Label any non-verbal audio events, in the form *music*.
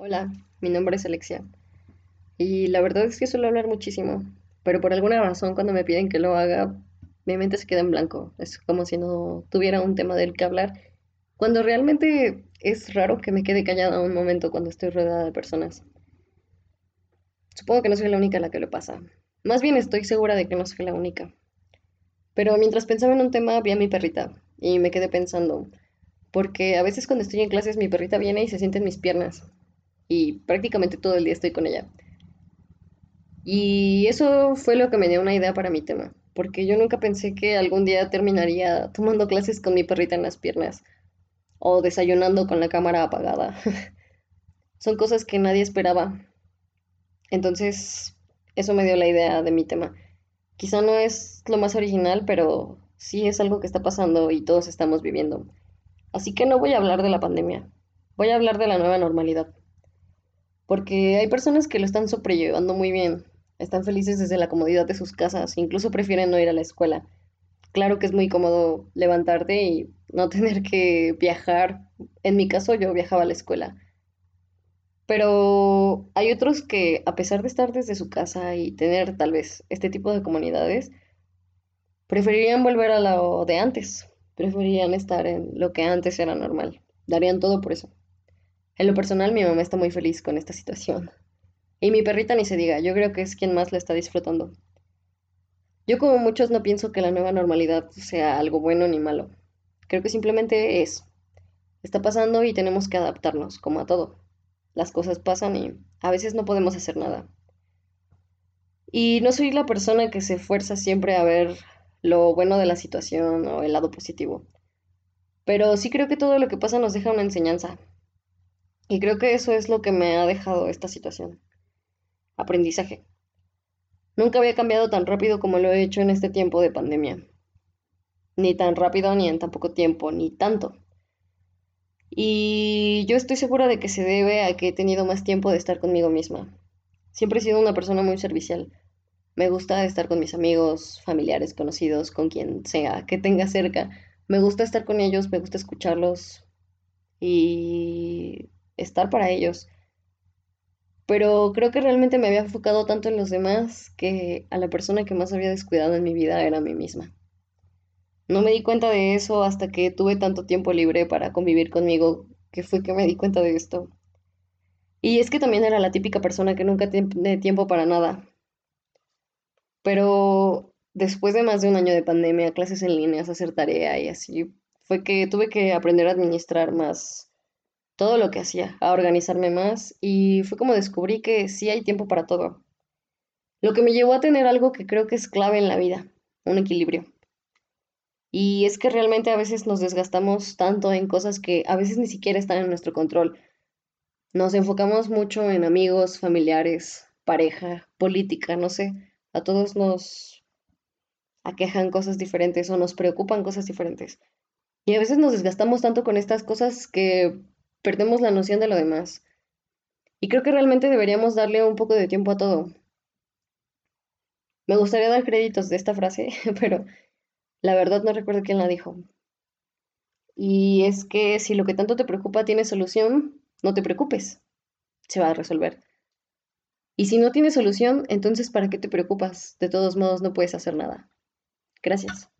Hola, mi nombre es Alexia. Y la verdad es que suelo hablar muchísimo, pero por alguna razón cuando me piden que lo haga, mi mente se queda en blanco. Es como si no tuviera un tema del que hablar, cuando realmente es raro que me quede callada un momento cuando estoy rodeada de personas. Supongo que no soy la única a la que le pasa. Más bien estoy segura de que no soy la única. Pero mientras pensaba en un tema, vi a mi perrita y me quedé pensando, porque a veces cuando estoy en clases mi perrita viene y se siente en mis piernas y prácticamente todo el día estoy con ella. Y eso fue lo que me dio una idea para mi tema, porque yo nunca pensé que algún día terminaría tomando clases con mi perrita en las piernas o desayunando con la cámara apagada. *laughs* Son cosas que nadie esperaba. Entonces, eso me dio la idea de mi tema. Quizá no es lo más original, pero sí es algo que está pasando y todos estamos viviendo. Así que no voy a hablar de la pandemia, voy a hablar de la nueva normalidad porque hay personas que lo están sobrellevando muy bien, están felices desde la comodidad de sus casas, incluso prefieren no ir a la escuela. Claro que es muy cómodo levantarte y no *laughs* tener que viajar. En mi caso yo viajaba a la escuela. Pero hay otros que a pesar de estar desde su casa y tener tal vez este tipo de comunidades, preferirían volver a lo de antes, preferirían estar en lo que antes era normal, darían todo por eso. En lo personal, mi mamá está muy feliz con esta situación. Y mi perrita ni se diga, yo creo que es quien más la está disfrutando. Yo como muchos no pienso que la nueva normalidad sea algo bueno ni malo. Creo que simplemente es. Está pasando y tenemos que adaptarnos, como a todo. Las cosas pasan y a veces no podemos hacer nada. Y no soy la persona que se esfuerza siempre a ver lo bueno de la situación o el lado positivo. Pero sí creo que todo lo que pasa nos deja una enseñanza, y creo que eso es lo que me ha dejado esta situación. Aprendizaje. Nunca había cambiado tan rápido como lo he hecho en este tiempo de pandemia. Ni tan rápido, ni en tan poco tiempo, ni tanto. Y yo estoy segura de que se debe a que he tenido más tiempo de estar conmigo misma. Siempre he sido una persona muy servicial. Me gusta estar con mis amigos, familiares, conocidos, con quien sea que tenga cerca. Me gusta estar con ellos, me gusta escucharlos. Y estar para ellos. Pero creo que realmente me había enfocado tanto en los demás que a la persona que más había descuidado en mi vida era a mí misma. No me di cuenta de eso hasta que tuve tanto tiempo libre para convivir conmigo, que fue que me di cuenta de esto. Y es que también era la típica persona que nunca tiene tiempo para nada. Pero después de más de un año de pandemia, clases en línea, hacer tarea y así, fue que tuve que aprender a administrar más todo lo que hacía, a organizarme más y fue como descubrí que sí hay tiempo para todo. Lo que me llevó a tener algo que creo que es clave en la vida, un equilibrio. Y es que realmente a veces nos desgastamos tanto en cosas que a veces ni siquiera están en nuestro control. Nos enfocamos mucho en amigos, familiares, pareja, política, no sé. A todos nos aquejan cosas diferentes o nos preocupan cosas diferentes. Y a veces nos desgastamos tanto con estas cosas que perdemos la noción de lo demás. Y creo que realmente deberíamos darle un poco de tiempo a todo. Me gustaría dar créditos de esta frase, *laughs* pero la verdad no recuerdo quién la dijo. Y es que si lo que tanto te preocupa tiene solución, no te preocupes, se va a resolver. Y si no tiene solución, entonces ¿para qué te preocupas? De todos modos no puedes hacer nada. Gracias.